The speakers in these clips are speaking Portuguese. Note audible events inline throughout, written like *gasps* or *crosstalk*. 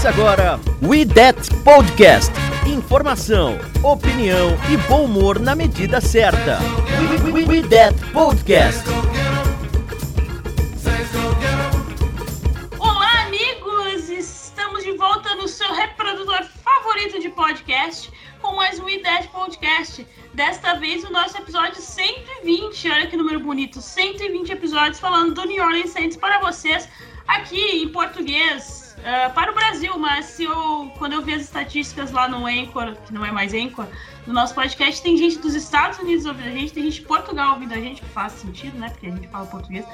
Começa agora We That Podcast. Informação, opinião e bom humor na medida certa. We, we, we That Podcast. Olá, amigos! Estamos de volta no seu reprodutor favorito de podcast com mais um IDET Podcast. Desta vez, o nosso episódio 120. Olha que número bonito! 120 episódios falando do New Orleans Saints para vocês aqui em português. Uh, para o Brasil, mas se eu, quando eu vi as estatísticas lá no Anchor, que não é mais Anchor, no nosso podcast, tem gente dos Estados Unidos ouvindo a gente, tem gente de Portugal ouvindo a gente, que faz sentido, né? Porque a gente fala português.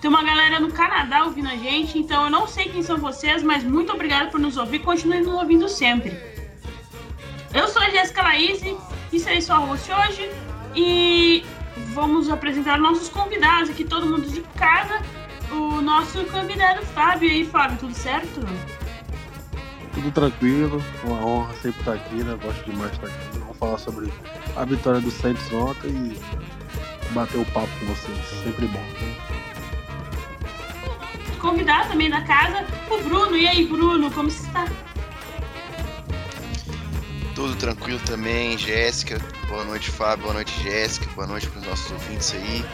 Tem uma galera no Canadá ouvindo a gente, então eu não sei quem são vocês, mas muito obrigado por nos ouvir, continue nos ouvindo sempre. Eu sou a Jéssica Laís e serei sua host hoje e vamos apresentar nossos convidados aqui, todo mundo de casa nosso convidado Fábio. E aí, Fábio, tudo certo? Tudo tranquilo, uma honra sempre estar aqui, né? Gosto demais de estar aqui. Vamos falar sobre a vitória do Saints ontem e bater o papo com vocês. Sempre bom. Convidado também da casa, o Bruno. E aí, Bruno, como você está? Tudo tranquilo também, Jéssica. Boa noite, Fábio. Boa noite, Jéssica. Boa noite para os nossos ouvintes aí.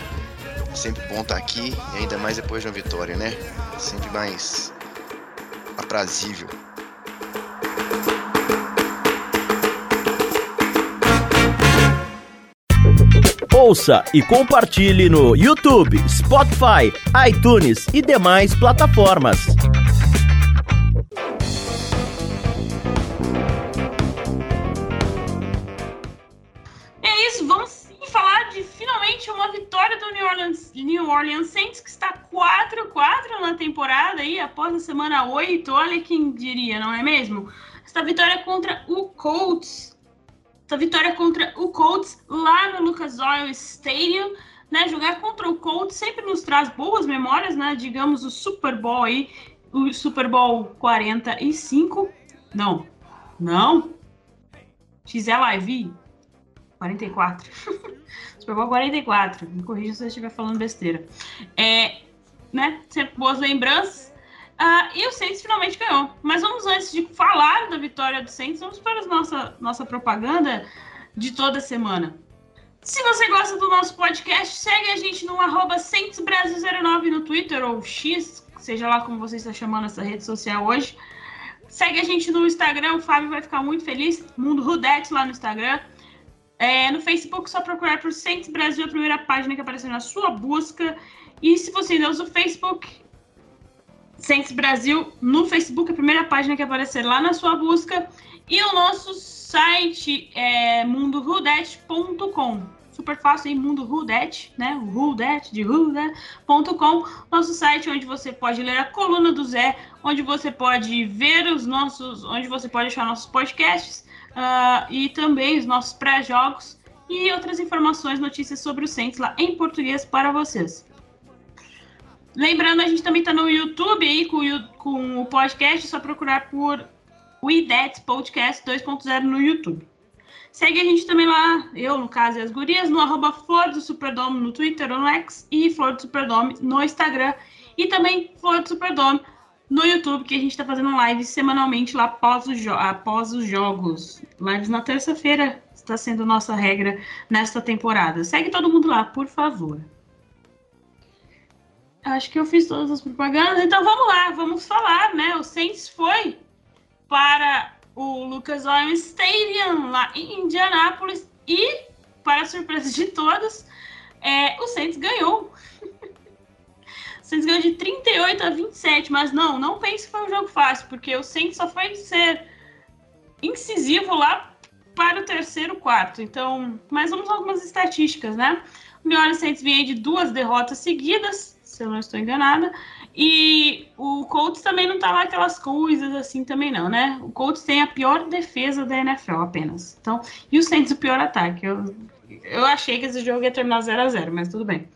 Sempre bom estar aqui, e ainda mais depois de uma vitória, né? Sempre mais aprazível. Ouça e compartilhe no YouTube, Spotify, iTunes e demais plataformas. New Orleans Saints, que está 4-4 na temporada aí, após a semana 8. Olha quem diria, não é mesmo? Esta vitória contra o Colts. Esta vitória contra o Colts lá no Lucas Oil Stadium. Né, jogar contra o Colts sempre nos traz boas memórias, né? Digamos o Super Bowl aí, o Super Bowl 45. Não, não. XLIV 44. *laughs* Super Bowl 44. Me corrija se eu estiver falando besteira. É, né? Sempre boas lembranças. Ah, e o Saints finalmente ganhou. Mas vamos, antes de falar da vitória do Saints, vamos para a nossa, nossa propaganda de toda semana. Se você gosta do nosso podcast, segue a gente no arroba Brasil09 no Twitter ou X, seja lá como você está chamando essa rede social hoje. Segue a gente no Instagram, o Fábio vai ficar muito feliz. Mundo Rudete lá no Instagram. É, no Facebook, só procurar por Saints Brasil, a primeira página que apareceu na sua busca. E se você ainda usa o Facebook, Saints Brasil, no Facebook, a primeira página que aparecer lá na sua busca. E o nosso site é mundorudete.com. Super fácil aí, Mundo Rudet, né? Rudet, de Rudet.com. Nosso site onde você pode ler a coluna do Zé, onde você pode ver os nossos, onde você pode achar nossos podcasts uh, e também os nossos pré-jogos e outras informações, notícias sobre o Saints lá em português para vocês. Lembrando, a gente também está no YouTube aí com, com o podcast, é só procurar por We That Podcast 2.0 no YouTube. Segue a gente também lá, eu, no caso, e as gurias, no arroba Flor do Superdome no Twitter ou no X e Flor do Superdome no Instagram. E também Flor do Superdome no YouTube, que a gente está fazendo lives semanalmente lá após, o após os jogos. Lives na terça-feira está sendo nossa regra nesta temporada. Segue todo mundo lá, por favor. Acho que eu fiz todas as propagandas, então vamos lá, vamos falar, né? O Saints foi para o Lucas Oil Stadium lá em Indianápolis e, para surpresa de todos, é, o Saints ganhou. Saints ganhou de 38 a 27, mas não, não pense que foi um jogo fácil, porque o Saints só foi ser incisivo lá para o terceiro quarto. Então, mas vamos a algumas estatísticas, né? O New Orleans Saints vem de duas derrotas seguidas, se eu não estou enganada. E o Colts também não tá lá aquelas coisas assim também não, né? O Colts tem a pior defesa da NFL apenas. Então, e o Saints o pior ataque. Eu, eu achei que esse jogo ia terminar 0 a 0 mas tudo bem.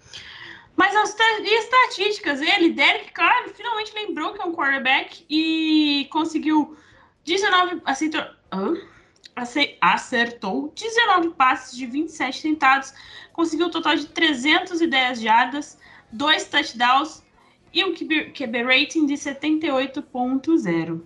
Mas as estatísticas, ele, Derek Carr, finalmente lembrou que é um quarterback e conseguiu 19 acertou, acertou 19 passes de 27 tentados, conseguiu um total de 310 jardas, dois touchdowns e um QB, QB rating de 78.0. Uh,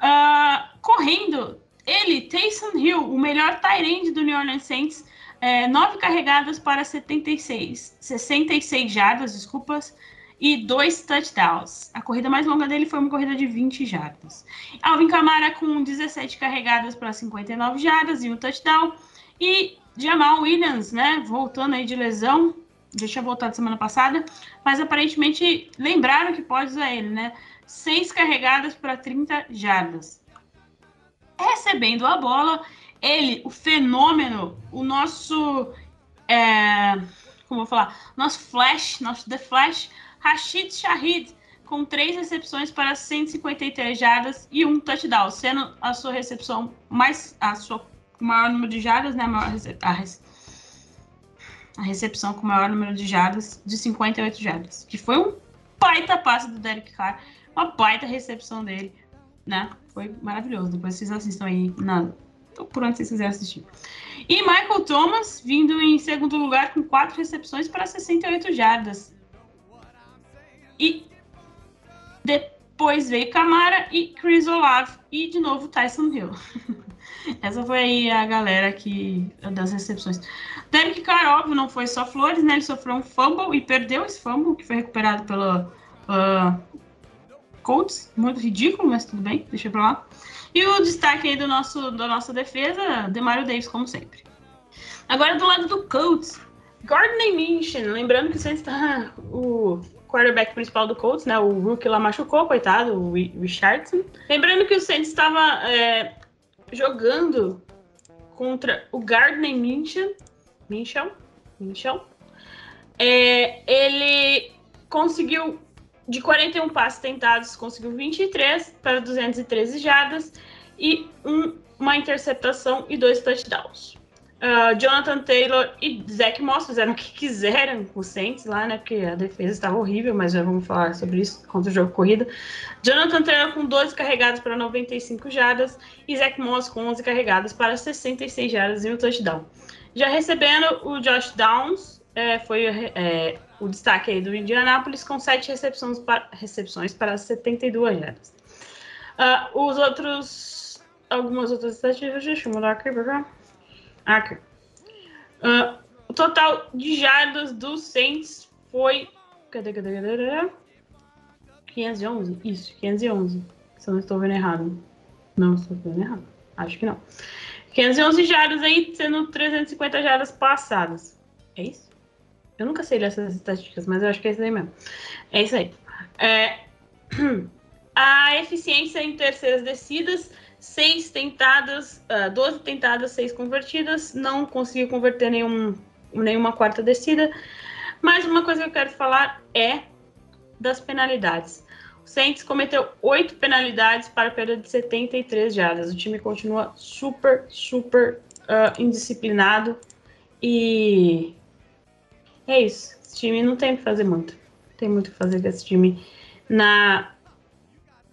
ah, correndo, ele, Taysom Hill, o melhor tight do New Orleans Saints, é, nove carregadas para 76, 66 jardas, desculpas, e dois touchdowns. A corrida mais longa dele foi uma corrida de 20 jardas. Alvin Kamara com 17 carregadas para 59 jardas e um touchdown. E Jamal Williams, né, voltando aí de lesão, já tinha voltado semana passada, mas aparentemente lembraram que pode usar ele, né? Seis carregadas para 30 jardas. Recebendo a bola, ele, o fenômeno, o nosso. É, como eu vou falar? Nosso Flash, nosso The Flash, Rashid Shahid, com três recepções para 153 jardas e um touchdown, sendo a sua recepção mais. a sua maior número de jardas, né? Maior, a, a recepção com maior número de jardas, de 58 jardas. Que foi um baita passe do Derek Carr, uma baita recepção dele, né? Foi maravilhoso. Depois vocês assistam aí na, por onde vocês quiserem assistir. E Michael Thomas, vindo em segundo lugar com quatro recepções para 68 jardas. E depois veio Camara e Chris Olave e de novo Tyson Hill. *laughs* Essa foi aí a galera que das recepções. Derek Carr, óbvio, não foi só flores, né? Ele sofreu um fumble e perdeu esse fumble, que foi recuperado pelo uh, Colts. Muito ridículo, mas tudo bem, deixa pra lá. E o destaque aí do nosso, da nossa defesa, Demario Davis, como sempre. Agora do lado do Colts, Gardner Minshew, lembrando que você está o quarterback principal do Colts, né? O Rookie lá machucou, coitado, o Richardson. Lembrando que o Saints estava é, jogando contra o Gardner Minshew. Minshew? Minshew. É, ele conseguiu, de 41 passes tentados, conseguiu 23 para 213 jardas e um, uma interceptação e dois touchdowns. Uh, Jonathan Taylor e Zach Moss fizeram o que quiseram com o Saints lá, né? Porque a defesa estava horrível, mas já vamos falar sobre isso contra o jogo corrida. Jonathan Taylor com 12 carregados para 95 jardas e Zach Moss com 11 carregados para 66 jardas e um touchdown. Já recebendo o Josh Downs, é, foi é, o destaque aí do Indianapolis com 7 recepções para, recepções para 72 jardas. Uh, os outros, algumas outras estatísticas, deixa eu mudar aqui para cá. Aqui. Uh, o total de jardas dos Saints foi. Cadê, cadê, cadê? 511? Isso, 511. Se eu não estou vendo errado. Não estou vendo errado. Acho que não. 511 jardas aí, sendo 350 jardas passadas. É isso? Eu nunca sei ler essas estatísticas, mas eu acho que é isso aí mesmo. É isso aí. É... *clears throat* A eficiência em terceiras descidas seis tentadas, uh, ah, 12 tentadas, seis convertidas, não conseguiu converter nenhum, nenhuma quarta descida. Mas uma coisa que eu quero falar é das penalidades. O Saints cometeu oito penalidades para perda de 73 jardas. O time continua super, super uh, indisciplinado e é isso. Esse time não tem o que fazer muito. Tem muito o que fazer com esse time na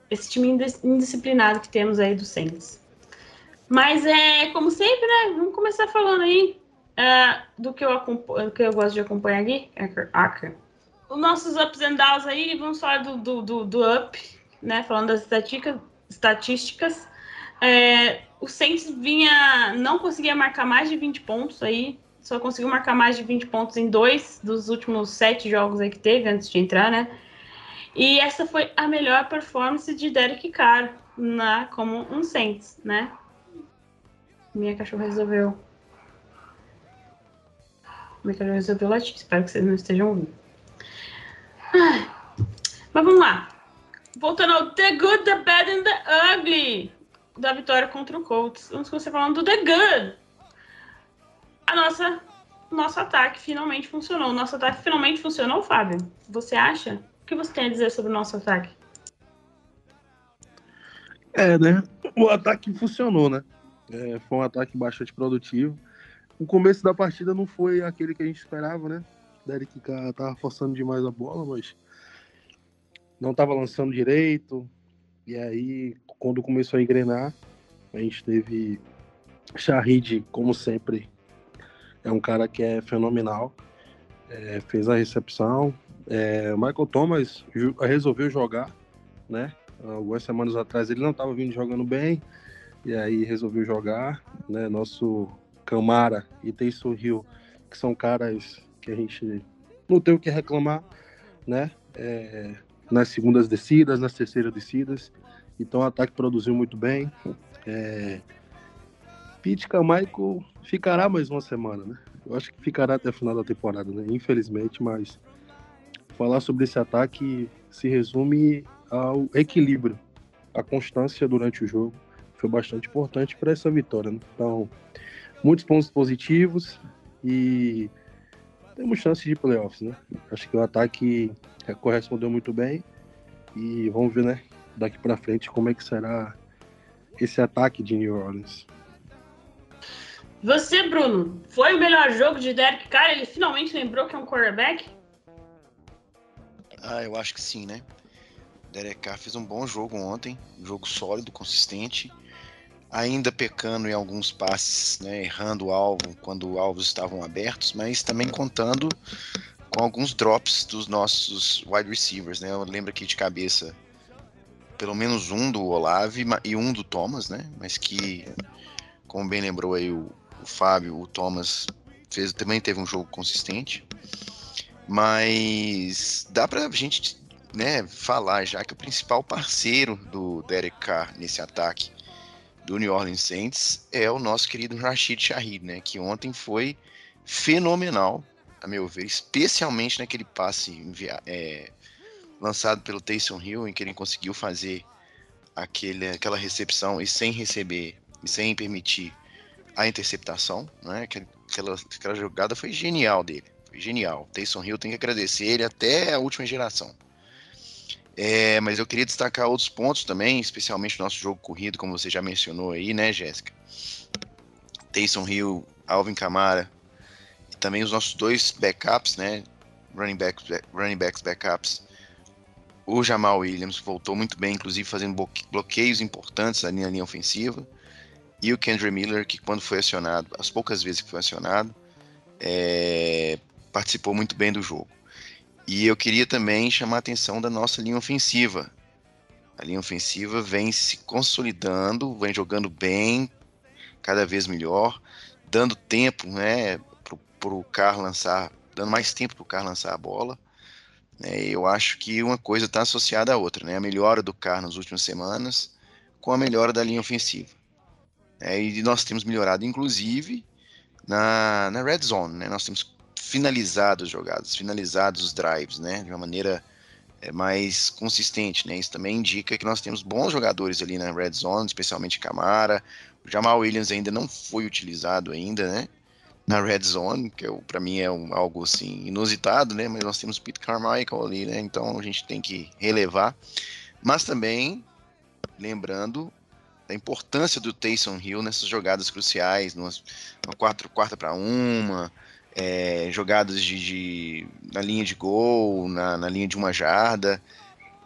esse time indisciplinado que temos aí do Saints. Mas é como sempre, né? Vamos começar falando aí uh, do, que eu do que eu gosto de acompanhar aqui. Acker. Os nossos ups and downs aí, vamos falar do, do, do, do up, né? Falando das estatísticas. É, o Saints vinha. não conseguia marcar mais de 20 pontos aí. Só conseguiu marcar mais de 20 pontos em dois dos últimos sete jogos aí que teve antes de entrar, né? E essa foi a melhor performance de Derek Carr na, como um Saints, né? Minha cachorra resolveu. Minha cachorra resolveu latir. Espero que vocês não estejam ouvindo. Ah, mas vamos lá. Voltando ao The Good, The Bad and The Ugly da vitória contra o Colts. Vamos começar falando do The Good. A nossa nosso ataque finalmente funcionou. Nosso ataque finalmente funcionou, Fábio? Você acha? O que você tem a dizer sobre o nosso ataque? É, né? O ataque funcionou, né? É, foi um ataque bastante produtivo. O começo da partida não foi aquele que a gente esperava, né? Derek tava forçando demais a bola, mas não tava lançando direito. E aí, quando começou a engrenar, a gente teve Shahid, como sempre, é um cara que é fenomenal. É, fez a recepção. É, Michael Thomas resolveu jogar, né? Algumas semanas atrás ele não estava vindo jogando bem, e aí resolveu jogar, né? Nosso Camara e Taysom Hill, que são caras que a gente não tem o que reclamar, né? É, nas segundas descidas, nas terceiras descidas. Então o ataque produziu muito bem. É, Pete Carmichael ficará mais uma semana, né? Eu acho que ficará até o final da temporada, né? Infelizmente, mas falar sobre esse ataque se resume ao equilíbrio. A constância durante o jogo foi bastante importante para essa vitória. Né? Então, muitos pontos positivos e temos chance de playoffs, né? Acho que o ataque correspondeu muito bem e vamos ver, né, daqui para frente como é que será esse ataque de New Orleans. Você, Bruno, foi o melhor jogo de Derek Carr? Ele finalmente lembrou que é um quarterback? Ah, eu acho que sim, né? Derek Carr fez um bom jogo ontem, um jogo sólido, consistente, ainda pecando em alguns passes, né, errando o alvo quando alvos estavam abertos, mas também contando com alguns drops dos nossos wide receivers, né? Eu lembro aqui de cabeça pelo menos um do Olave e um do Thomas, né? Mas que, como bem lembrou aí o, o Fábio, o Thomas fez, também teve um jogo consistente. Mas dá pra gente né, falar já que o principal parceiro do Derek Carr nesse ataque do New Orleans Saints é o nosso querido Rashid Shahid, né, que ontem foi fenomenal, a meu ver, especialmente naquele passe é, lançado pelo Taysom Hill, em que ele conseguiu fazer aquele, aquela recepção e sem receber e sem permitir a interceptação, né? Aquela, aquela jogada foi genial dele, foi genial. Taysom Hill tem que agradecer ele até a última geração. É, mas eu queria destacar outros pontos também, especialmente o nosso jogo corrido, como você já mencionou aí, né, Jéssica? Taysom Hill, Alvin Kamara, e também os nossos dois backups, né? Running backs, running backs backups. O Jamal Williams voltou muito bem, inclusive fazendo bloqueios importantes na linha ofensiva. E o Kendra Miller, que quando foi acionado, as poucas vezes que foi acionado, é, participou muito bem do jogo. E eu queria também chamar a atenção da nossa linha ofensiva. A linha ofensiva vem se consolidando, vem jogando bem, cada vez melhor, dando tempo, né, para o Carlos lançar, dando mais tempo para o Carlos lançar a bola. É, eu acho que uma coisa está associada à outra, né? A melhora do Carlos nas últimas semanas com a melhora da linha ofensiva. É, e nós temos melhorado, inclusive, na, na red zone, né? Nós temos finalizados as jogadas, finalizados os drives, né? De uma maneira é, mais consistente, né? Isso também indica que nós temos bons jogadores ali na red zone, especialmente Camara. O Jamal Williams ainda não foi utilizado ainda, né? Na red zone, que é, para mim é um, algo assim inusitado, né? Mas nós temos Pete Carmichael ali, né? Então a gente tem que relevar. Mas também lembrando da importância do Taysom Hill nessas jogadas cruciais, numa, numa quarta, quarta para uma, é, jogadas de, de, na linha de gol, na, na, linha de uma jarda.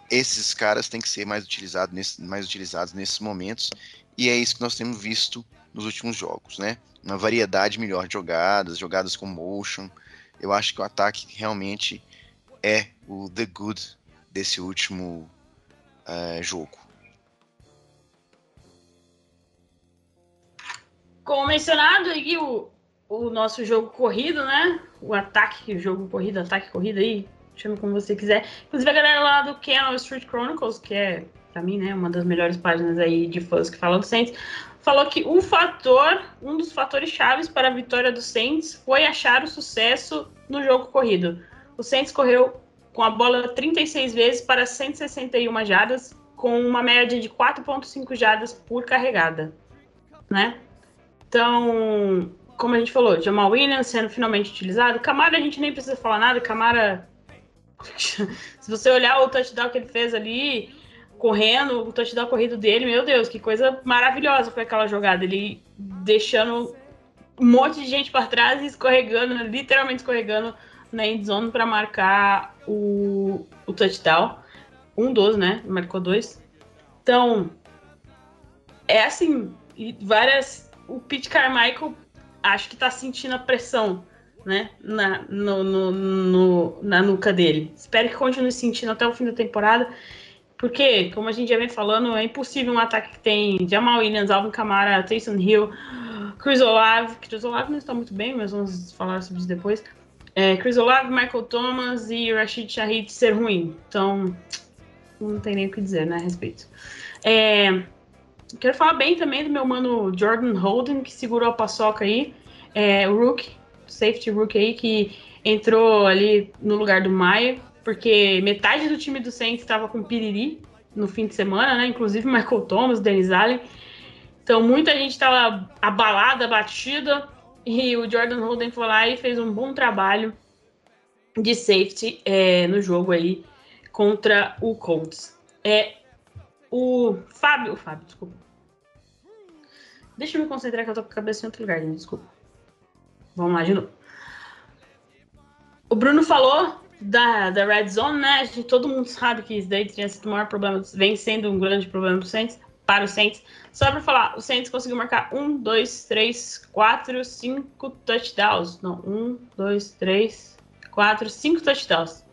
Esses caras têm que ser mais, utilizado nesse, mais utilizados nesses momentos, e é isso que nós temos visto nos últimos jogos, né? Uma variedade melhor de jogadas, jogadas com motion. Eu acho que o ataque realmente é o the good desse último uh, jogo. Como mencionado, aí o, o nosso jogo corrido, né? O ataque, o jogo corrido, ataque corrida aí, chame como você quiser. Inclusive a galera lá do Canal Street Chronicles, que é, pra mim, né, uma das melhores páginas aí de fãs que falam do Saints, falou que um fator, um dos fatores chaves para a vitória do Saints foi achar o sucesso no jogo corrido. O Saints correu com a bola 36 vezes para 161 jardas, com uma média de 4.5 jardas por carregada, né? Então, como a gente falou, Jamal Williams sendo finalmente utilizado. Camara a gente nem precisa falar nada. Camara, *laughs* se você olhar o touchdown que ele fez ali, correndo, o touchdown corrido dele, meu Deus, que coisa maravilhosa foi aquela jogada. Ele deixando um monte de gente para trás e escorregando, literalmente escorregando na endzone para marcar o, o touchdown. Um dos, né? Marcou dois. Então, é assim, várias. O Pete Carmichael acho que tá sentindo a pressão, né? Na, no, no, no, na nuca dele. Espero que continue sentindo até o fim da temporada. Porque, como a gente já vem falando, é impossível um ataque que tem Jamal Williams, Alvin Kamara, Taysom Hill, Chris Olave. Chris Olave não está muito bem, mas vamos falar sobre isso depois. É, Chris Olave, Michael Thomas e Rashid Shahid ser ruim. Então, não tem nem o que dizer né, a respeito. É, Quero falar bem também do meu mano Jordan Holden, que segurou a paçoca aí. É, o Rook, safety Rook aí, que entrou ali no lugar do Maia, porque metade do time do Saints estava com piriri no fim de semana, né? Inclusive *laughs* Michael Thomas, Dennis Allen. Então muita gente estava abalada, batida, e o Jordan Holden foi lá e fez um bom trabalho de safety é, no jogo aí contra o Colts. É, o Fábio, o Fábio, desculpa. Deixa eu me concentrar que eu tô com a cabeça em outro lugar, gente, desculpa. Vamos lá de novo. O Bruno falou da, da Red Zone, né? Gente, todo mundo sabe que isso daí tinha sido o maior problema, vem sendo um grande problema pro Saints, para o Saints. Só para falar, o Saints conseguiu marcar um, dois, três, quatro, cinco touchdowns. Não, um, dois, três, quatro, cinco touchdowns.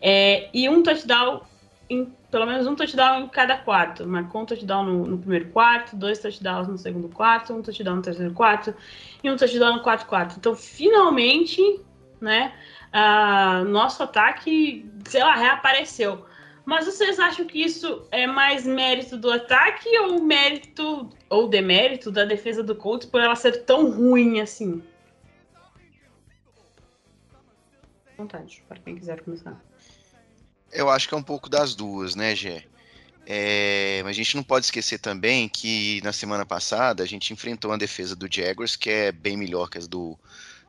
É, e um touchdown em pelo menos um touchdown em cada quarto. Marcou um touchdown no, no, primeiro quarto, dois touchdowns no segundo quarto, um touchdown no terceiro quarto e um touchdown no quarto quarto. Então, finalmente, né, uh, nosso ataque, sei lá, reapareceu. Mas vocês acham que isso é mais mérito do ataque ou mérito ou demérito da defesa do Colts por ela ser tão ruim assim? Vontade, para quem quiser começar. Eu acho que é um pouco das duas, né, Gé? É, mas a gente não pode esquecer também que na semana passada a gente enfrentou uma defesa do Jaguars que é bem melhor que do,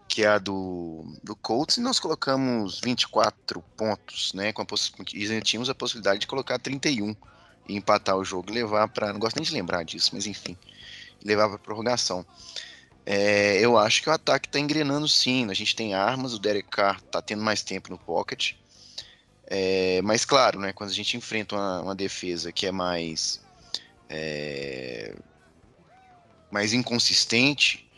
que a do, do Colts e nós colocamos 24 pontos, né? Com a e tínhamos a possibilidade de colocar 31 e empatar o jogo e levar para. Não gosto nem de lembrar disso, mas enfim, levar para prorrogação. É, eu acho que o ataque está engrenando sim. A gente tem armas, o Derek Carr está tendo mais tempo no pocket. É, mas claro, né, quando a gente enfrenta uma, uma defesa que é mais é, mais inconsistente,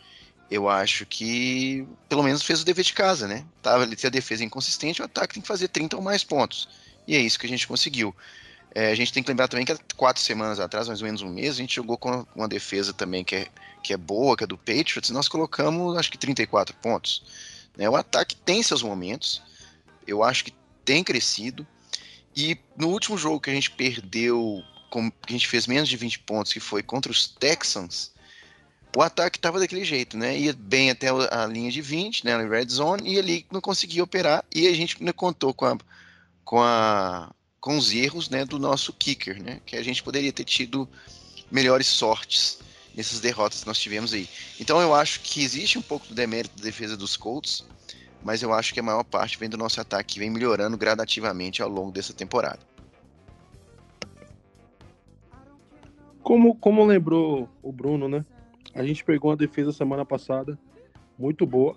eu acho que pelo menos fez o dever de casa, né? Tava se a defesa é inconsistente, o ataque tem que fazer 30 ou mais pontos. E é isso que a gente conseguiu. É, a gente tem que lembrar também que há quatro semanas atrás, mais ou menos um mês, a gente jogou com uma defesa também que é, que é boa, que é do Patriots, e nós colocamos acho que 34 pontos. Né? O ataque tem seus momentos. Eu acho que tem crescido. E no último jogo que a gente perdeu, que a gente fez menos de 20 pontos, que foi contra os Texans, o ataque estava daquele jeito, né? Ia bem até a linha de 20, né? Na red zone, e ali não conseguia operar. E a gente não contou com, a, com, a, com os erros né, do nosso kicker, né? Que a gente poderia ter tido melhores sortes nessas derrotas que nós tivemos aí. Então eu acho que existe um pouco do demérito da defesa dos Colts mas eu acho que a maior parte vem do nosso ataque, que vem melhorando gradativamente ao longo dessa temporada. Como, como lembrou o Bruno, né? A gente pegou uma defesa semana passada muito boa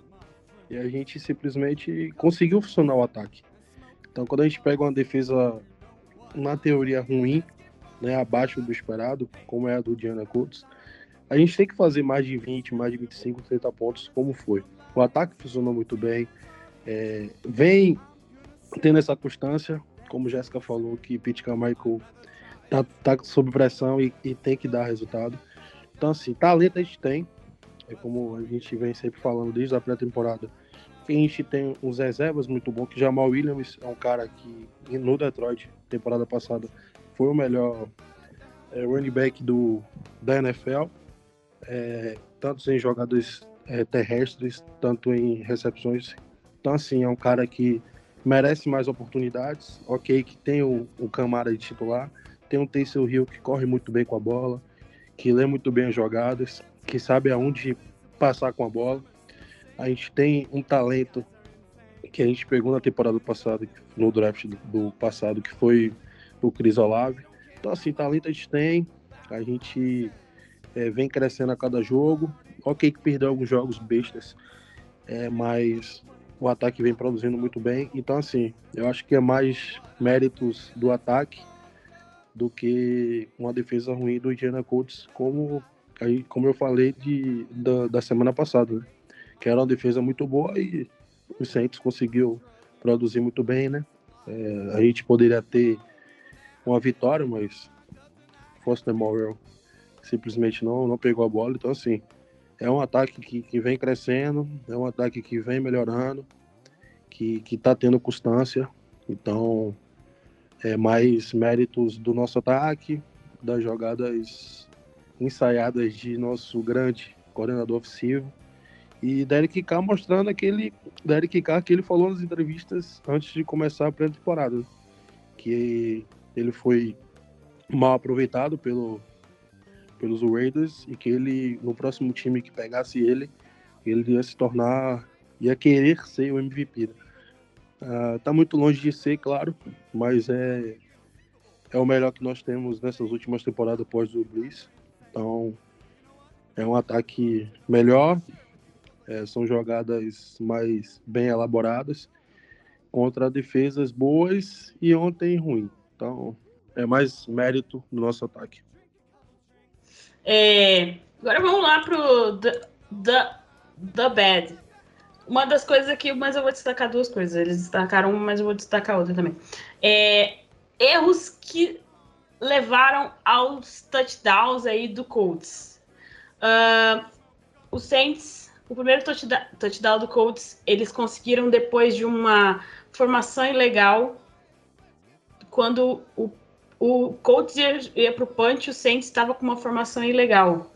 e a gente simplesmente conseguiu funcionar o ataque. Então, quando a gente pega uma defesa na teoria ruim, né, abaixo do esperado, como é a do Diana Colts, a gente tem que fazer mais de 20, mais de 25, 30 pontos, como foi. O ataque funcionou muito bem. É, vem tendo essa constância, como Jéssica falou, que Pete Carmichael tá, tá sob pressão e, e, tem que dar resultado. Então, assim, talento a gente tem. É como a gente vem sempre falando desde a pré-temporada. A gente tem uns reservas muito bons, que Jamal Williams é um cara que no Detroit, temporada passada, foi o melhor é, running back do, da NFL. É, tanto em jogadores é, terrestres, tanto em recepções. Então, assim, é um cara que merece mais oportunidades. Ok, que tem o, o Camara de titular, tem o Taysom Hill que corre muito bem com a bola, que lê muito bem as jogadas, que sabe aonde passar com a bola. A gente tem um talento que a gente pegou na temporada passada, no draft do, passado, que foi o Cris Olave. Então, assim, talento a gente tem, a gente é, vem crescendo a cada jogo. Ok que perdeu alguns jogos bestas, é, mas o ataque vem produzindo muito bem. Então, assim, eu acho que é mais méritos do ataque do que uma defesa ruim do Indiana Colts, como, aí, como eu falei de, da, da semana passada, né? que era uma defesa muito boa e o Saints conseguiu produzir muito bem, né? É, a gente poderia ter uma vitória, mas Foster Memorial simplesmente não, não pegou a bola. Então, assim, é um ataque que, que vem crescendo, é um ataque que vem melhorando, que, que tá tendo constância. Então, é mais méritos do nosso ataque, das jogadas ensaiadas de nosso grande coordenador ofensivo e Derek Carr mostrando aquele Derek Carr que ele falou nas entrevistas antes de começar a pré-temporada, que ele foi mal aproveitado pelo, pelos Raiders e que ele no próximo time que pegasse ele, ele ia se tornar, ia querer ser o MVP. Né? Uh, tá muito longe de ser, claro, mas é é o melhor que nós temos nessas últimas temporadas após o Bliss. Então é um ataque melhor, é, são jogadas mais bem elaboradas contra defesas boas e ontem ruim. Então, é mais mérito do nosso ataque. É, agora vamos lá pro the, the, the Bad. Uma das coisas aqui, mas eu vou destacar duas coisas. Eles destacaram uma, mas eu vou destacar outra também. É, erros que levaram aos touchdowns aí do Colts. Uh, o Saints o primeiro touchdown do Colts eles conseguiram depois de uma formação ilegal. Quando o, o Colts ia, ia para o punch, o Saints estava com uma formação ilegal.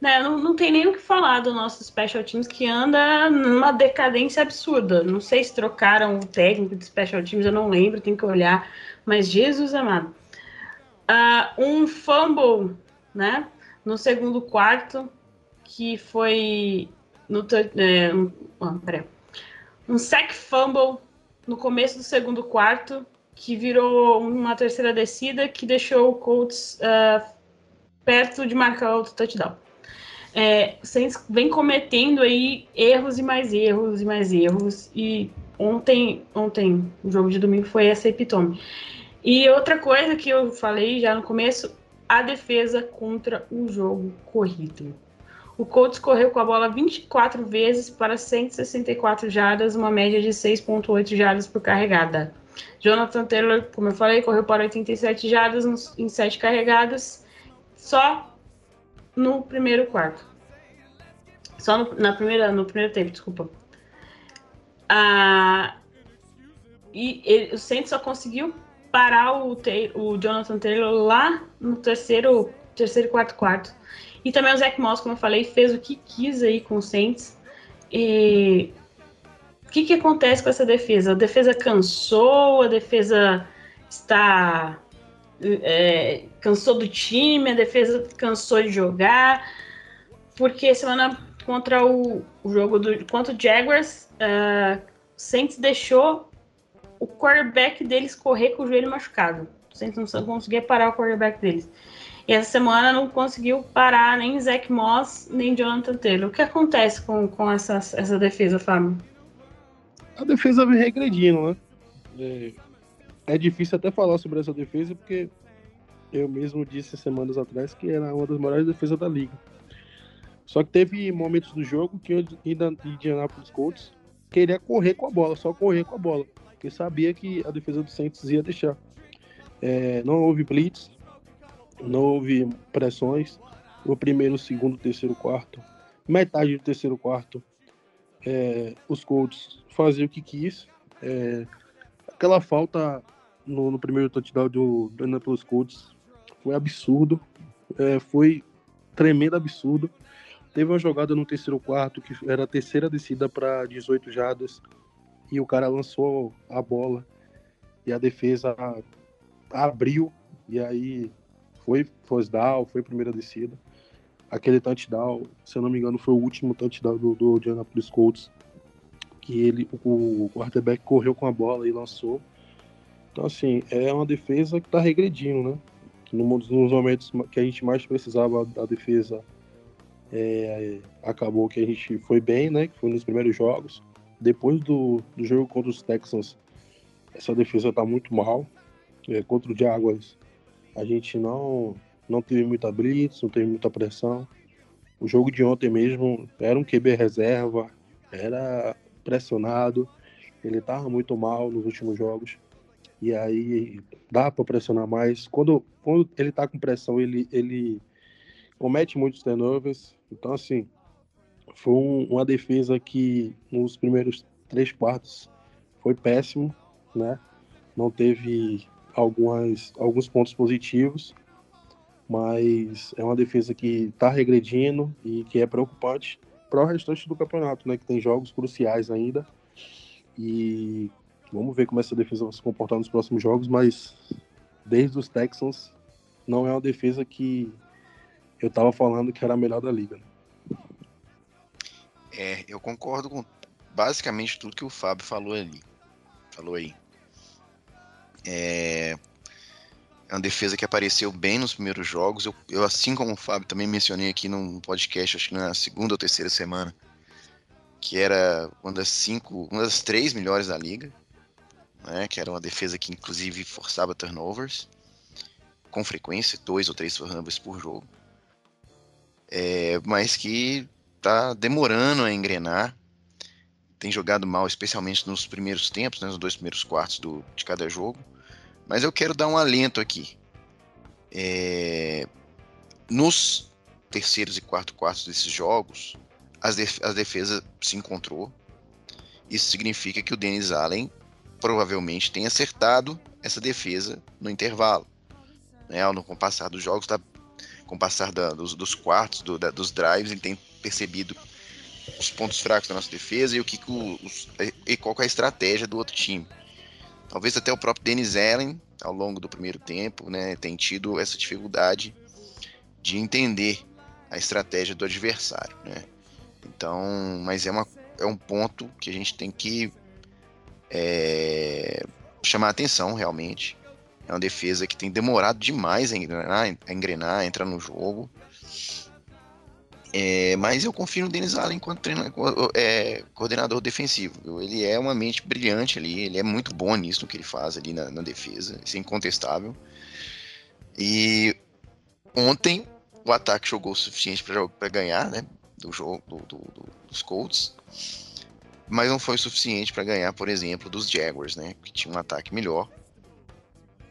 Né, não, não tem nem o que falar do nosso Special Teams que anda numa decadência absurda. Não sei se trocaram o técnico de Special Teams, eu não lembro, tem que olhar. Mas Jesus amado. Uh, um fumble, né? No segundo quarto, que foi no é, um, um sack fumble no começo do segundo quarto que virou uma terceira descida que deixou o Colts uh, perto de marcar outro touchdown. É, Saints vem cometendo aí erros e mais erros e mais erros e ontem, ontem o jogo de domingo foi essa epitome. E outra coisa que eu falei já no começo, a defesa contra o jogo corrido. O Colts correu com a bola 24 vezes para 164 jardas, uma média de 6,8 jardas por carregada. Jonathan Taylor, como eu falei, correu para 87 jardas em 7 carregadas, só no primeiro quarto. Só no, na primeira, no primeiro tempo, desculpa. Ah, e ele, o Saints só conseguiu parar o, o Jonathan Taylor lá no terceiro, terceiro quarto quarto. E também o Zach Moss, como eu falei, fez o que quis aí com o Saints. E que, que acontece com essa defesa? A defesa cansou, a defesa está. É, cansou do time, a defesa cansou de jogar. Porque semana contra o, o jogo do, contra o Jaguars, uh, Saints deixou o quarterback deles correr com o joelho machucado. O Saints não conseguia parar o quarterback deles. E essa semana não conseguiu parar nem Zach Moss, nem Jonathan Taylor. O que acontece com, com essa, essa defesa, Fábio? A defesa vem regredindo, né? É, é difícil até falar sobre essa defesa, porque eu mesmo disse semanas atrás que era uma das maiores defesas da liga. Só que teve momentos do jogo que o Indianapolis Colts queria correr com a bola, só correr com a bola, porque sabia que a defesa do Saints ia deixar. É, não houve blitz, não houve pressões. No primeiro, segundo, terceiro, quarto, metade do terceiro quarto, é, os Colts faziam o que quis. É, aquela falta no, no, primeiro touchdown do, do Indianapolis Colts foi absurdo. É, foi tremendo absurdo. Teve uma jogada no terceiro quarto que era a terceira descida para 18 jardas e o cara lançou a bola e a defesa abriu e aí foi first down, foi primeira descida. aquele touchdown, se eu não me engano, foi o último touchdown do, do Indianapolis Colts, que ele, o, quarterback correu com a bola e lançou. Então, assim, é uma defesa que está regredindo, né? Nos momentos que a gente mais precisava da defesa, é, acabou que a gente foi bem, né? Que foi nos primeiros jogos. Depois do, do jogo contra os Texans, essa defesa está muito mal. É, contra o Jaguars, a gente não, não teve muita blitz, não teve muita pressão. O jogo de ontem mesmo era um QB reserva, era pressionado, ele estava muito mal nos últimos jogos. E aí dá para pressionar mais. Quando, quando ele está com pressão, ele, ele comete muitos turnovers. Então, assim, foi um, uma defesa que nos primeiros três quartos foi péssimo, né? Não teve algumas, alguns pontos positivos, mas é uma defesa que está regredindo e que é preocupante para o restante do campeonato, né? Que tem jogos cruciais ainda. E vamos ver como essa defesa vai se comportar nos próximos jogos, mas desde os Texans não é uma defesa que eu estava falando que era a melhor da liga. Né? É, eu concordo com basicamente tudo que o Fábio falou ali. Falou aí. É, é uma defesa que apareceu bem nos primeiros jogos. Eu, eu, assim como o Fábio, também mencionei aqui num podcast, acho que na segunda ou terceira semana, que era uma das cinco, uma das três melhores da liga, né? Que era uma defesa que inclusive forçava turnovers com frequência, dois ou três turnovers por jogo. É, mas que tá demorando a engrenar. Tem jogado mal, especialmente nos primeiros tempos, né, nos dois primeiros quartos do, de cada jogo. Mas eu quero dar um alento aqui. É, nos terceiros e quarto quartos desses jogos, as def a defesa se encontrou. Isso significa que o Dennis Allen provavelmente tem acertado essa defesa no intervalo. Né? Com o passar dos jogos, tá, com o passar da, dos, dos, quartos, do, da, dos drives, ele tem percebido os pontos fracos da nossa defesa e o que, que os, e qual é a estratégia do outro time. Talvez até o próprio Dennis Allen, ao longo do primeiro tempo, né, tem tido essa dificuldade de entender a estratégia do adversário, né? Então, mas é, uma, é um ponto que a gente tem que é, chamar atenção realmente. É uma defesa que tem demorado demais a engrenar, a, engrenar, entrar no jogo. É, mas eu confio no Denis Allen enquanto treinador, é, coordenador defensivo. Ele é uma mente brilhante ali, ele é muito bom nisso no que ele faz ali na, na defesa, isso é incontestável. E ontem o ataque jogou o suficiente para ganhar, né? Do jogo do, do, do, dos Colts, mas não foi o suficiente para ganhar, por exemplo, dos Jaguars, né? Que tinha um ataque melhor.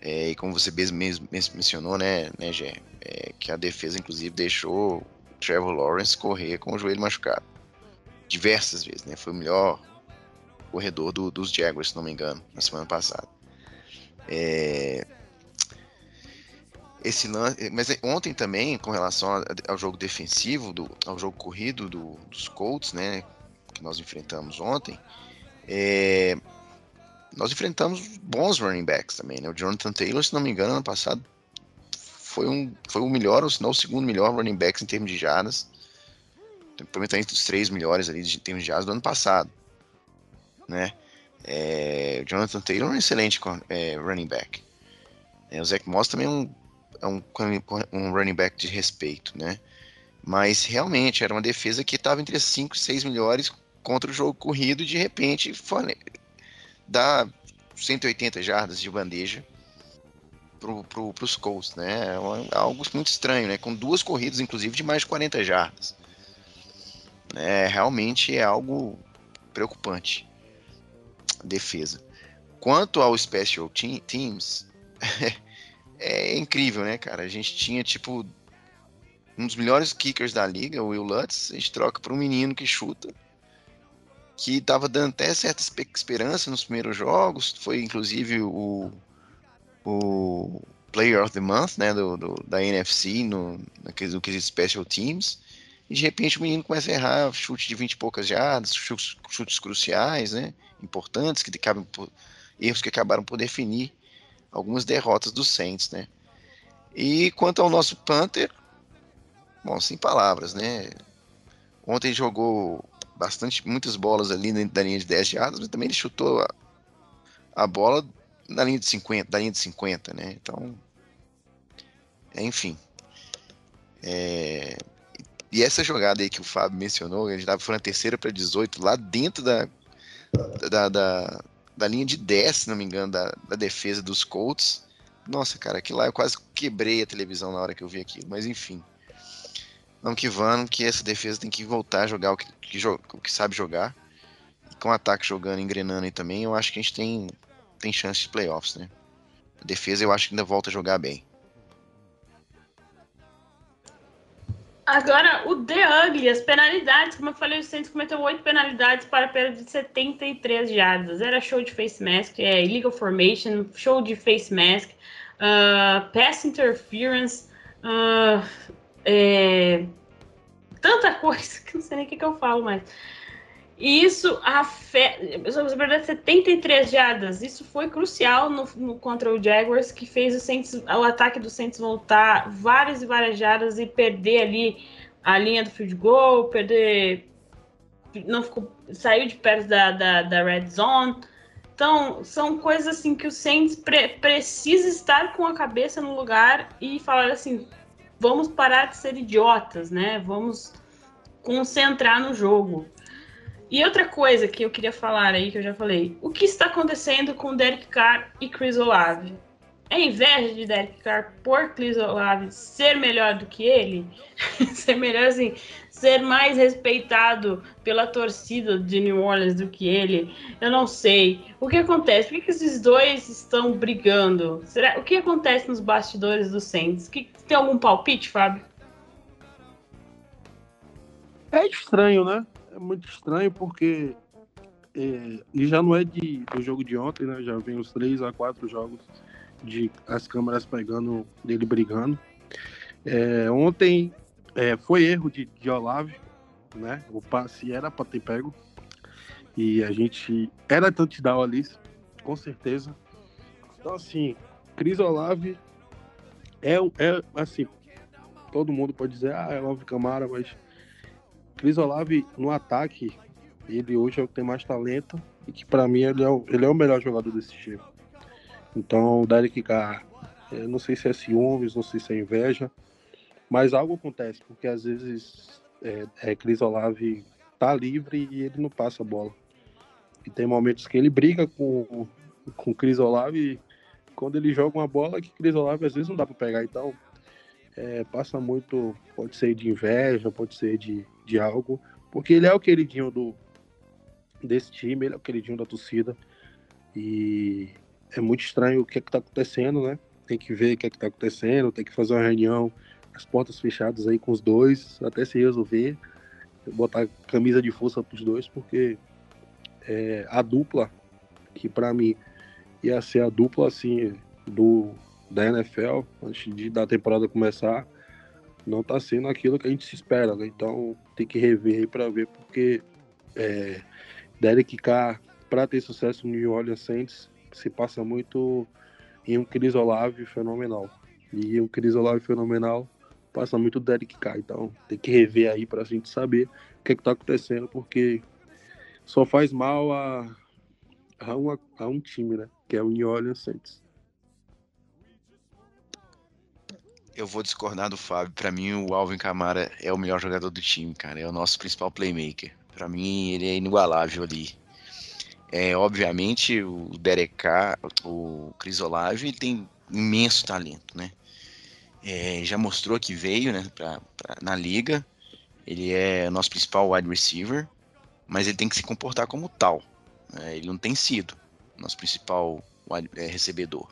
É, e como você mesmo, mesmo mencionou, né, né Gé, é, que a defesa inclusive deixou Trevor Lawrence correr com o joelho machucado. Diversas vezes, né? Foi o melhor corredor do, dos Jaguars, se não me engano, na semana passada. É... Esse lance, mas ontem também, com relação ao jogo defensivo, do, ao jogo corrido do, dos Colts, né, que nós enfrentamos ontem, é... nós enfrentamos bons running backs também, né? O Jonathan Taylor, se não me engano, ano passado foi, um, foi o melhor, ou se não o segundo melhor running back em termos de jardas. Provavelmente entre os três melhores ali em termos de jardas do ano passado. Né? É, o Jonathan Taylor é um excelente é, running back. É, o Zach Moss também é um, é um, um running back de respeito, né? Mas realmente era uma defesa que estava entre as 5 e 6 melhores contra o jogo corrido e de repente foi, dá 180 jardas de bandeja pro, pro, pros Colts, né? É algo muito estranho, né? Com duas corridas, inclusive, de mais de 40 jardas. É, realmente é algo preocupante. Defesa. Quanto ao Special Teams, *laughs* é incrível, né, cara? A gente tinha, tipo, um dos melhores kickers da liga, o Will Lutz, a gente troca para um menino que chuta, que tava dando até certa esperança nos primeiros jogos, foi inclusive o o Player of the Month, né, do, do da NFC, no, no Special Teams, e de repente o menino começa a errar chute de 20 e poucas jardas, chutes, chutes cruciais, né, importantes, que acabam erros que acabaram por definir algumas derrotas dos Saints, né. E quanto ao nosso Panther, bom, sem palavras, né? Ontem jogou bastante, muitas bolas ali dentro da linha de 10 jardas, mas também ele chutou a, a bola na linha de 50, da linha de 50, né? Então, enfim. É, e essa jogada aí que o Fábio mencionou, ele estava foi na terceira para 18, lá dentro da, da, da, da, linha de 10, se não me engano, da, da defesa dos Colts. Nossa, cara, aquilo lá eu quase quebrei a televisão na hora que eu vi aquilo, mas enfim. Não que vão, que essa defesa tem que voltar a jogar o que, que, o que sabe jogar. Com o ataque jogando, engrenando aí também, eu acho que a gente tem, tem chance de playoffs, né? A defesa eu acho que ainda volta a jogar bem. Agora, o The Ugly, as penalidades, como eu falei, o Santos cometeu oito penalidades para perda de 73 jardas. Era show de face mask, é, illegal formation, show de face mask, uh, pass interference, uh, é, tanta *laughs* coisa que não sei nem o que, que eu falo mais. E isso afeta. Na verdade, 73 jardas. Isso foi crucial no, no, contra o Jaguars, que fez o, Saints, o ataque do Saints voltar várias e várias jardas e perder ali a linha do field goal, perder. Não ficou. Saiu de perto da, da, da red zone. Então, são coisas assim que o Saints pre precisa estar com a cabeça no lugar e falar assim: vamos parar de ser idiotas, né? Vamos concentrar no jogo. E outra coisa que eu queria falar aí, que eu já falei, o que está acontecendo com Derek Carr e Chris Olave? É inveja de Derek Carr por Chris Olave ser melhor do que ele? *laughs* ser melhor assim, ser mais respeitado pela torcida de New Orleans do que ele? Eu não sei. O que acontece? Por que, que esses dois estão brigando? Será, o que acontece nos bastidores do Saints? Que, tem algum palpite, Fábio? É estranho, né? Muito estranho porque é, e já não é de, do jogo de ontem, né? Já vem os três a quatro jogos de as câmeras pegando dele brigando. É, ontem é, foi erro de, de Olave, né? O passe era para ter pego. E a gente era touchdown ali, com certeza. Então, assim, Cris Olave é, é assim, todo mundo pode dizer, ah, é Olave Camara, mas Cris Olave no ataque, ele hoje é o que tem mais talento e que para mim ele é, o, ele é o melhor jogador desse time. Então o Derek Carr, é, não sei se é ciúmes, não sei se é inveja, mas algo acontece, porque às vezes é, é Cris Olave tá livre e ele não passa a bola. E tem momentos que ele briga com com Cris Olave e quando ele joga uma bola que Cris Olave às vezes não dá para pegar, então é, passa muito, pode ser de inveja, pode ser de, de algo, porque ele é o queridinho do desse time, ele é o queridinho da torcida. E é muito estranho o que é que tá acontecendo, né? Tem que ver o que é que tá acontecendo, tem que fazer uma reunião, as portas fechadas aí com os dois, até se resolver. Botar camisa de força pros dois, porque é, a dupla, que para mim ia ser a dupla assim do da NFL antes de da temporada começar, não está sendo aquilo que a gente se espera, né? Então tem que rever aí para ver, porque é, Derek Carr, para ter sucesso no New Orleans Saints, se passa muito em um Chris Olave fenomenal. E um Chris Olave fenomenal passa muito Derek Carr. Então tem que rever aí para a gente saber o que é está acontecendo, porque só faz mal a, a, uma, a um time, né? Que é o New Orleans Saints. Eu vou discordar do Fábio. Para mim, o Alvin Camara é o melhor jogador do time, cara. É o nosso principal playmaker. Para mim, ele é inigualável ali. É, obviamente, o Derek Carr, o Chris Olave, ele tem imenso talento, né? É, já mostrou que veio né, pra, pra, na liga. Ele é nosso principal wide receiver, mas ele tem que se comportar como tal. Né? Ele não tem sido nosso principal wide, é, recebedor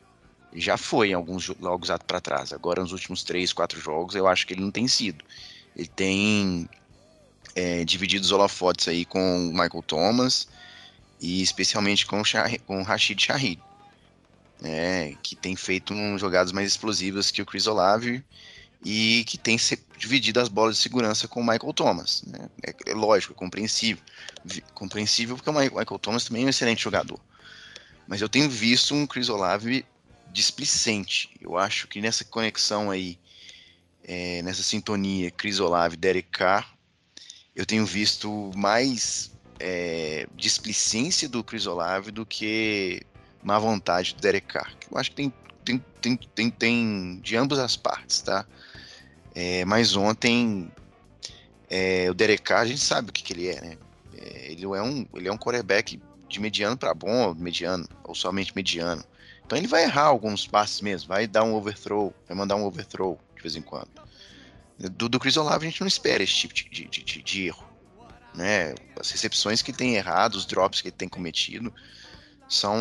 já foi em alguns jogos para trás. Agora, nos últimos três, quatro jogos, eu acho que ele não tem sido. Ele tem é, dividido os holofotes aí com o Michael Thomas e especialmente com o, Shah com o Rashid Shahid, né, que tem feito um, jogadas mais explosivas que o Chris Olave e que tem dividido as bolas de segurança com o Michael Thomas. Né? É, é, lógico, é compreensível. Compreensível porque o Michael Thomas também é um excelente jogador. Mas eu tenho visto um Chris Olave displicente. Eu acho que nessa conexão aí é, nessa sintonia Chris Olave e Derek Carr, eu tenho visto mais é, displicência do Chris Olave do que má vontade do Derek Carr. Eu acho que tem, tem, tem, tem, tem de ambas as partes, tá? É, mas ontem é, o Derek Carr, a gente sabe o que, que ele é, né? É, ele, é um, ele é um quarterback de mediano para bom, mediano, ou somente mediano. Então ele vai errar alguns passes mesmo, vai dar um overthrow, vai mandar um overthrow de vez em quando. Do, do Chris Olave a gente não espera esse tipo de, de, de, de erro. Né? As recepções que ele tem errado, os drops que ele tem cometido, são,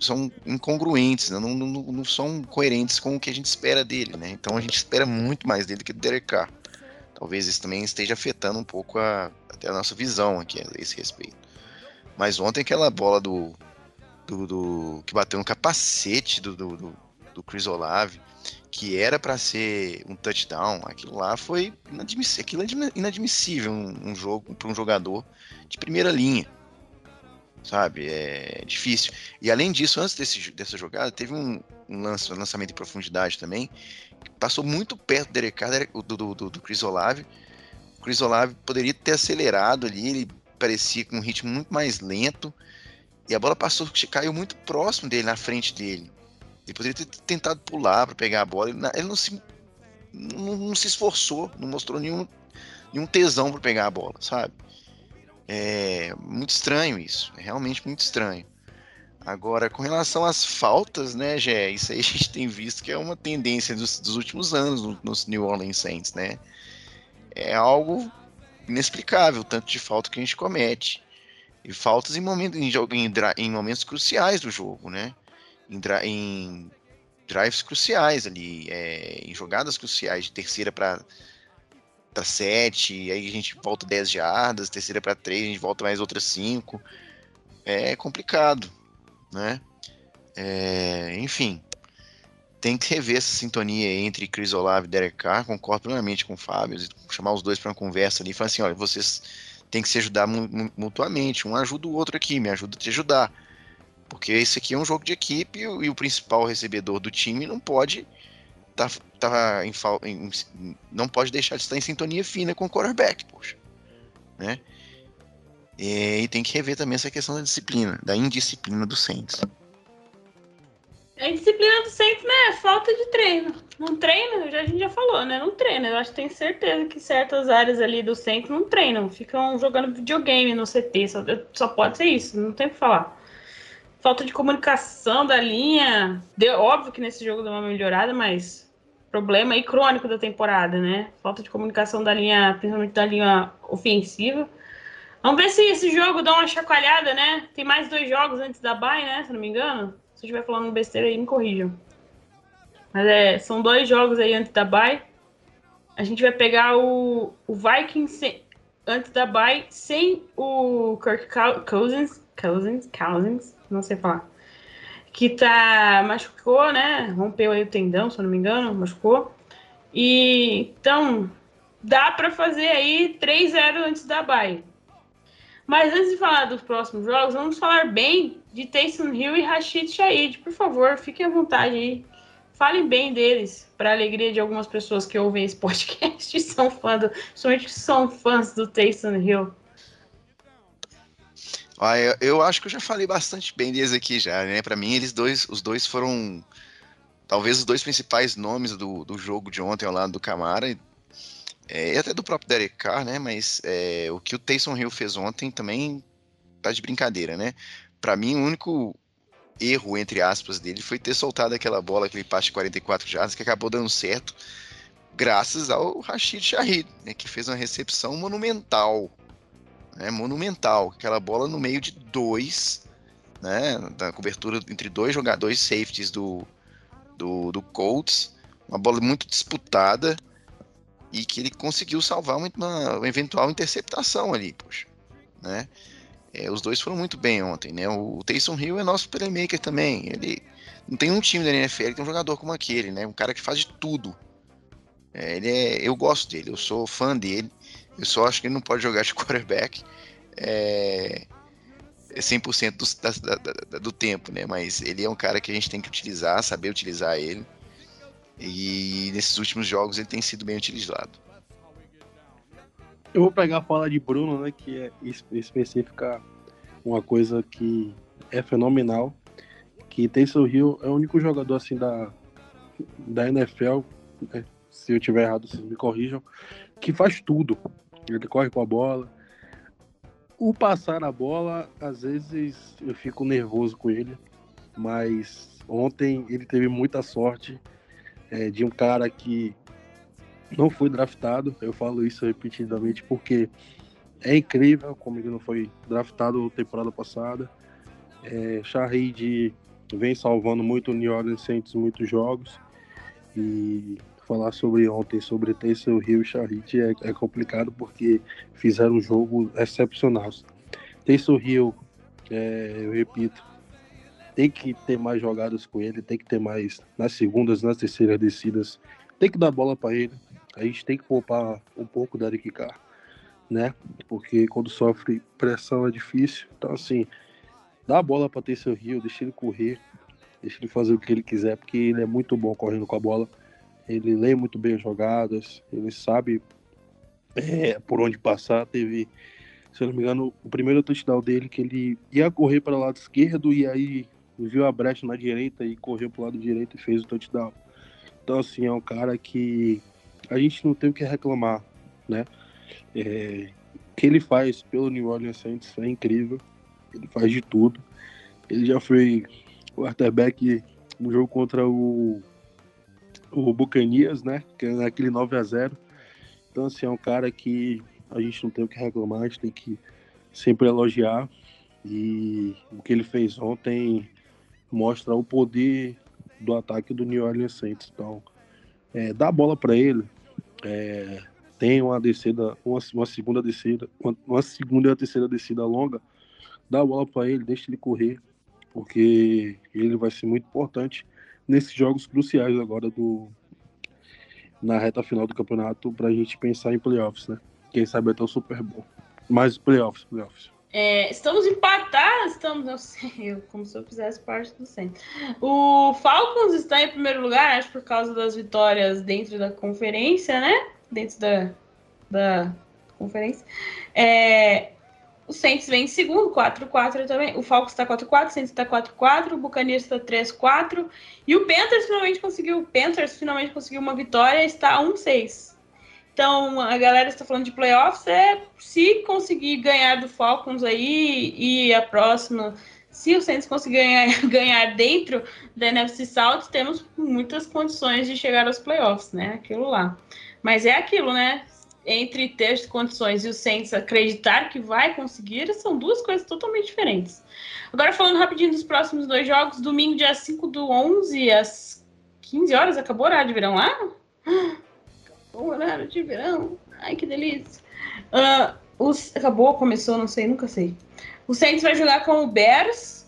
são incongruentes, né? não, não, não, são coerentes com o que a gente espera dele. Né? Então a gente espera muito mais dele que do Derek Carr. Talvez isso também esteja afetando um pouco a, até a nossa visão aqui a esse respeito. Mas ontem aquela bola do, do, do que bateu no capacete do, do, do Chris Olave, que era para ser um touchdown, aquilo lá foi inadmissível, aquilo é inadmissível um, um jogo para um jogador de primeira linha. Sabe? É difícil. E além disso, antes desse, dessa jogada, teve um, um, lance, um lançamento em profundidade também, que passou muito perto do Derek Carr, do, do, do, do Chris Olave. O Chris Olave poderia ter acelerado ali, ele parecia com um ritmo muito mais lento, e a bola passou, caiu muito próximo dele, na frente dele. Ele poderia ter tentado pular para pegar a bola. Ele não se, não, não, se esforçou, não mostrou nenhum, nenhum tesão para pegar a bola, sabe? É muito estranho isso. É realmente muito estranho. Agora, com relação às faltas, né, Gé? Isso aí a gente tem visto que é uma tendência dos, dos últimos anos nos New Orleans Saints, né? É algo inexplicável, tanto de falta que a gente comete. E faltas em, momento, em, em, em momentos cruciais do jogo, né? em, em drives cruciais ali, é, em jogadas cruciais, de terceira para para 7, aí a gente volta 10 jardas, terceira para 3, a gente volta mais outras 5. É complicado, né? É, enfim, tem que rever essa sintonia entre Chris Olave e Derek Carr, concordo plenamente com o Fábio, chamar os dois para uma conversa ali e falar assim, olha, vocês têm que se ajudar mutuamente, um ajuda o outro aqui, me ajuda a te ajudar. Porque esse aqui é um jogo de equipe e o, e o principal recebedor do time não pode tá, tá em, em, não pode deixar de estar em sintonia fina com o quarterback, poxa. Né? E, e, tem que rever também essa questão da disciplina, da indisciplina do Saints. A disciplina do Saints, né? É falta de treino. Não treina, já, a gente já falou, né? Não treina. Eu acho que tenho certeza que certas áreas ali do Saints não treinam. Ficam jogando videogame no CT. Só, só pode ser isso, não tem o que falar falta de comunicação da linha. Deu, óbvio que nesse jogo deu uma melhorada, mas problema aí crônico da temporada, né? Falta de comunicação da linha, principalmente da linha ofensiva. Vamos ver se esse jogo dá uma chacoalhada, né? Tem mais dois jogos antes da bye, né? Se não me engano. Eu estiver falando besteira aí, me corrijam. Mas é, são dois jogos aí antes da bye. A gente vai pegar o, o Vikings antes da bye sem o Kirk Cousins, Cousins, Cousins, não sei falar. Que tá. machucou, né? Rompeu aí o tendão, se eu não me engano, machucou. E então dá para fazer aí 3-0 antes da bye. Mas antes de falar dos próximos jogos, vamos falar bem de Taysom Hill e Rashid Shahid. Por favor, fiquem à vontade aí. Falem bem deles, para alegria de algumas pessoas que ouvem esse podcast e são fãs do, somente são fãs do Taysom Hill. Eu, eu, acho que eu já falei bastante bem deles aqui já, né? Para mim, eles dois, os dois foram talvez os dois principais nomes do, do jogo de ontem ao lado do Camara é, e até do próprio Derek Carr, né? Mas é, o que o Taysom Hill fez ontem também tá de brincadeira, né? Para mim, o único erro, entre aspas, dele foi ter soltado aquela bola, aquele passe de 44 jardas que acabou dando certo, graças ao Rashid Shahid, né, que fez uma recepção monumental né, monumental. Aquela bola no meio de dois, né, da cobertura entre dois jogadores safeties do, do, do Colts. Uma bola muito disputada e que ele conseguiu salvar uma, uma eventual interceptação ali, poxa, né? É, os dois foram muito bem ontem, né? O, o Taysom Hill é nosso playmaker também. Ele não tem um time da NFL que tem um jogador como aquele, né? Um cara que faz de tudo. É, ele é, eu gosto dele, eu sou fã dele. Eu só acho que ele não pode jogar de *laughs* quarterback é, 100% do, da, da, do tempo, né? Mas ele é um cara que a gente tem que utilizar, saber utilizar ele. E nesses últimos jogos ele tem sido bem utilizado. Eu vou pegar a fala de Bruno, né, que é específica uma coisa que é fenomenal, que Taysom Hill é o único jogador assim da, da NFL, né, se eu tiver errado, vocês me corrijam, que faz tudo. Ele corre com a bola. O passar a bola, às vezes eu fico nervoso com ele, mas ontem ele teve muita sorte é, de um cara que não foi draftado. Eu falo isso repetidamente porque é incrível como ele não foi draftado temporada passada. É, Shahid vem salvando muito o New Orleans Saints muitos jogos. E falar sobre ontem, sobre Taysom Hill e Shahid é, é, complicado porque fizeram um jogo excepcional. Taysom Hill, é, eu repito, tem que ter mais jogadas com ele, tem que ter mais nas segundas, nas terceiras descidas, tem que dar bola para ele. A gente tem que poupar um pouco da Carr, né? Porque quando sofre pressão é difícil. Então, assim, dá a bola para ter seu Rio, deixa ele correr, deixa ele fazer o que ele quiser, porque ele é muito bom correndo com a bola. Ele lê muito bem as jogadas, ele sabe é, por onde passar. Teve, se eu não me engano, o primeiro touchdown dele que ele ia correr para o lado esquerdo e aí viu a brecha na direita e correu para o lado direito e fez o touchdown. Então, assim, é um cara que a gente não tem o que reclamar, né? É, o que ele faz pelo New Orleans Saints é incrível. Ele faz de tudo. Ele já foi quarterback no jogo contra o, o Bucanias, né? Que é naquele 9 a 0 Então, assim, é um cara que a gente não tem o que reclamar, a gente tem que sempre elogiar. E o que ele fez ontem mostra o poder do ataque do New Orleans Saints. Então, é, dá a bola para ele, é, tem uma descida, uma, uma segunda descida, uma, uma, segunda e uma terceira descida longa, dá a bola para ele, deixa ele correr, porque ele vai ser muito importante nesses jogos cruciais agora do na reta final do campeonato para a gente pensar em playoffs, né? Quem sabe até o Super Bowl. Mais playoffs, playoffs. É, estamos empatados, estamos, *laughs* eu sei, como se eu fizesse parte do centro. O Falcons está em primeiro lugar, acho por causa das vitórias dentro da conferência, né? Dentro da, da conferência. É, o Saints vem em segundo, 4-4 também. O Falcons está 4-4, o Saints está 4-4, o Buccaneers está 3-4. E o Panthers finalmente conseguiu, o Panthers finalmente conseguiu uma vitória, está 1-6. Então, a galera está falando de playoffs, é se conseguir ganhar do Falcons aí e a próxima, se o Saints conseguir ganhar, *laughs* ganhar dentro da NFC South, temos muitas condições de chegar aos playoffs, né? Aquilo lá. Mas é aquilo, né? Entre ter condições e o Saints acreditar que vai conseguir, são duas coisas totalmente diferentes. Agora, falando rapidinho dos próximos dois jogos, domingo, dia 5 do 11, às 15 horas, acabou o horário de verão lá? *gasps* o horário de verão. Ai, que delícia. Uh, os, acabou, começou, não sei, nunca sei. O Saints vai jogar com o Bears.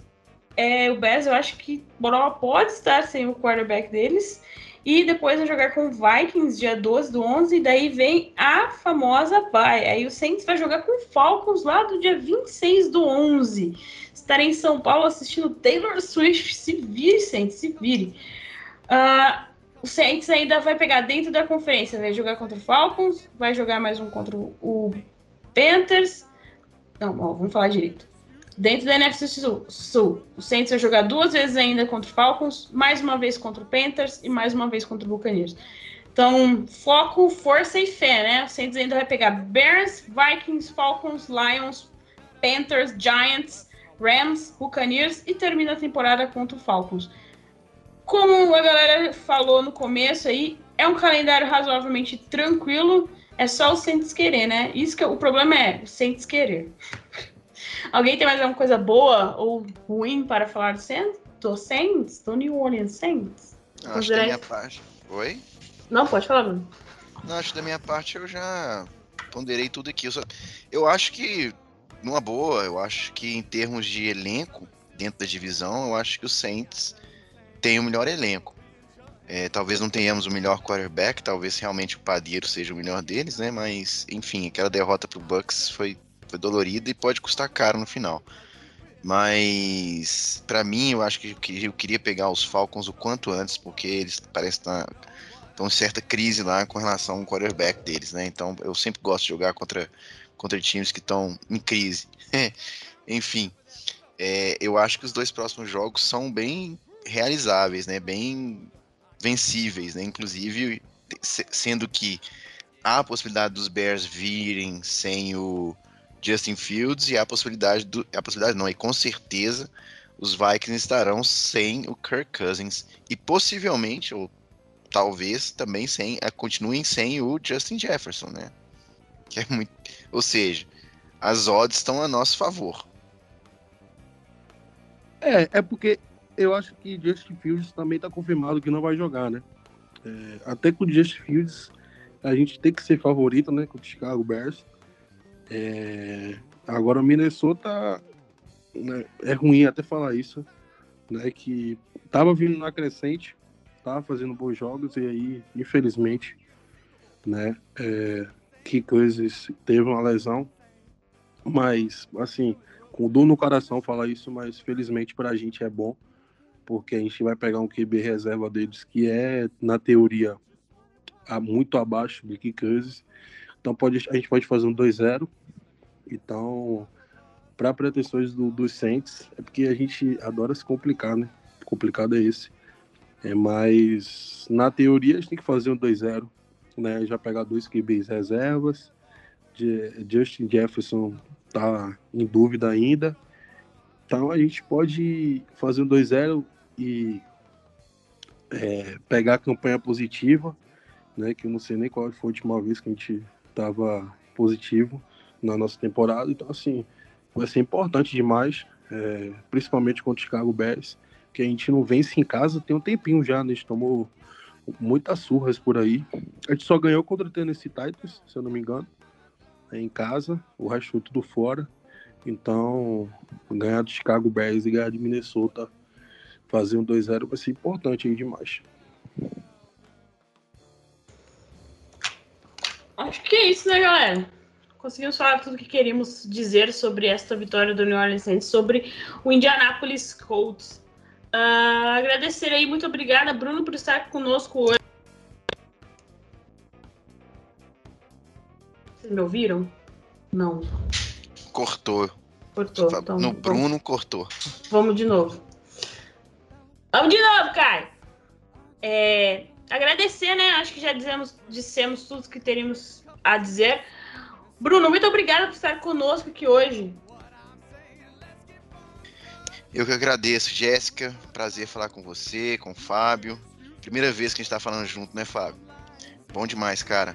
É, o Bears, eu acho que Boró pode estar sem o quarterback deles. E depois vai jogar com o Vikings, dia 12 do 11. E daí vem a famosa bye. Aí o Saints vai jogar com o Falcons lá do dia 26 do 11. Estarei em São Paulo assistindo Taylor Swift. Se vire, Saints, se vire. Uh, o Saints ainda vai pegar dentro da conferência, vai jogar contra o Falcons, vai jogar mais um contra o Panthers. Não, ó, vamos falar direito. Dentro da NFC Sul, o Saints vai jogar duas vezes ainda contra o Falcons, mais uma vez contra o Panthers e mais uma vez contra o Buccaneers. Então, foco, força e fé, né? O Saints ainda vai pegar Bears, Vikings, Falcons, Lions, Panthers, Giants, Rams, Buccaneers e termina a temporada contra o Falcons. Como a galera falou no começo aí, é um calendário razoavelmente tranquilo. É só o Saints querer, né? Isso que o problema é o Saints querer. *laughs* Alguém tem mais alguma coisa boa ou ruim para falar do Saints? Do Saints? Do New Orleans Saints? Acho da minha parte. Oi? Não, pode falar, Bruno. Não, acho que da minha parte eu já ponderei tudo aqui. Eu, só... eu acho que, numa boa, eu acho que em termos de elenco, dentro da divisão, eu acho que o Saints tem o melhor elenco. É, talvez não tenhamos o melhor quarterback, talvez realmente o Padeiro seja o melhor deles, né? Mas, enfim, aquela derrota pro Bucks foi, foi dolorida e pode custar caro no final. Mas, para mim, eu acho que eu queria pegar os Falcons o quanto antes, porque eles parecem estar em certa crise lá com relação ao quarterback deles, né? Então, eu sempre gosto de jogar contra, contra times que estão em crise. *laughs* Enfim, é, eu acho que os dois próximos jogos são bem realizáveis, né? Bem vencíveis, né? Inclusive, sendo que há a possibilidade dos Bears virem sem o Justin Fields e há a possibilidade do. A possibilidade não, e com certeza os Vikings estarão sem o Kirk Cousins e possivelmente, ou talvez também sem, continuem sem o Justin Jefferson, né? Que é muito, ou seja, as odds estão a nosso favor. É, é porque eu acho que Justin Fields também está confirmado que não vai jogar, né? É, até com o Justin Fields a gente tem que ser favorito, né? Com o Chicago Bears. É, agora o Minnesota né, é ruim até falar isso, né? Que tava vindo na crescente, tava fazendo bons jogos e aí, infelizmente, né? É, que coisas teve uma lesão, mas assim, com dor no coração falar isso, mas felizmente para a gente é bom, porque a gente vai pegar um QB reserva deles que é na teoria muito abaixo de Kirk Cousins. Então pode, a gente pode fazer um 2-0. Então, para pretensões do, dos Saints, é porque a gente adora se complicar, né? Complicado é esse. É, mas na teoria a gente tem que fazer um 2-0, né? Já pegar dois QBs reservas. De, Justin Jefferson tá em dúvida ainda. Então a gente pode fazer um 2-0 e é, pegar a campanha positiva né? Que eu não sei nem qual foi a última vez que a gente estava positivo na nossa temporada. Então, assim, vai ser importante demais, é, principalmente contra o Chicago Bears, que a gente não vence em casa tem um tempinho já, né? A gente tomou muitas surras por aí. A gente só ganhou contra o Tennessee Titans, se eu não me engano, é em casa, o resto foi tudo fora. Então, ganhar do Chicago Bears e ganhar de Minnesota, fazer um 2-0 vai ser importante aí demais. Acho que é isso, né, galera? Conseguimos falar tudo o que queríamos dizer sobre esta vitória do New Orleans Saints, sobre o Indianapolis Colts. Uh, agradecer aí, muito obrigada, Bruno, por estar conosco hoje. Vocês me ouviram? Não. Cortou. Cortou. Então, no Bruno vamos... cortou. Vamos de novo. Vamos de novo, Caio. É, agradecer, né? Acho que já dizemos, dissemos tudo que teríamos a dizer. Bruno, muito obrigada por estar conosco aqui hoje. Eu que agradeço, Jéssica. Prazer falar com você, com o Fábio. Primeira vez que a gente tá falando junto, né, Fábio? Bom demais, cara.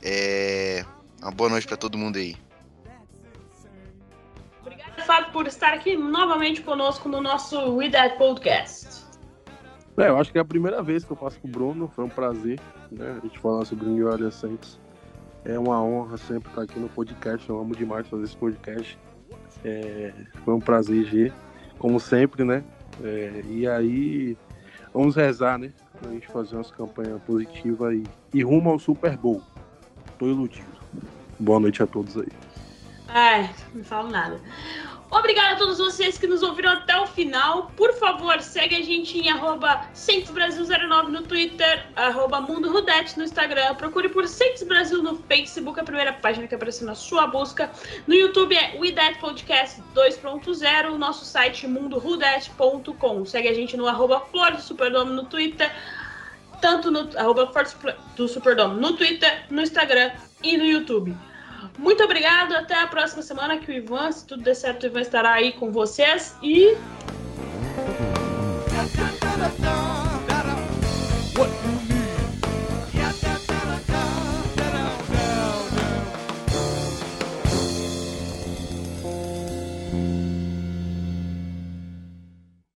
É... Uma boa noite para todo mundo aí. Obrigada, Fábio, por estar aqui novamente conosco no nosso We That Podcast. É, eu acho que é a primeira vez que eu faço com o Bruno, foi um prazer, né? A gente falar sobre o New Orleans Saints. É uma honra sempre estar aqui no podcast, eu amo demais fazer esse podcast. É, foi um prazer, G, como sempre, né? É, e aí, vamos rezar, né? Pra gente fazer umas campanhas positivas e, e rumo ao Super Bowl. Tô iludido. Boa noite a todos aí. Ai, não falo nada. Obrigada a todos vocês que nos ouviram até o final. Por favor, segue a gente em arroba 09 no Twitter, arroba Mundo Rudete no Instagram. Procure por Centros Brasil no Facebook, a primeira página que apareceu na sua busca. No YouTube é WeDet Podcast 2.0, o nosso site mundorudete.com. Segue a gente no arroba Flor do Superdome no Twitter, tanto no arroba Flor do Superdome no Twitter, no Instagram e no YouTube. Muito obrigado, até a próxima semana que o Ivan, se tudo der certo, o Ivan estará aí com vocês e.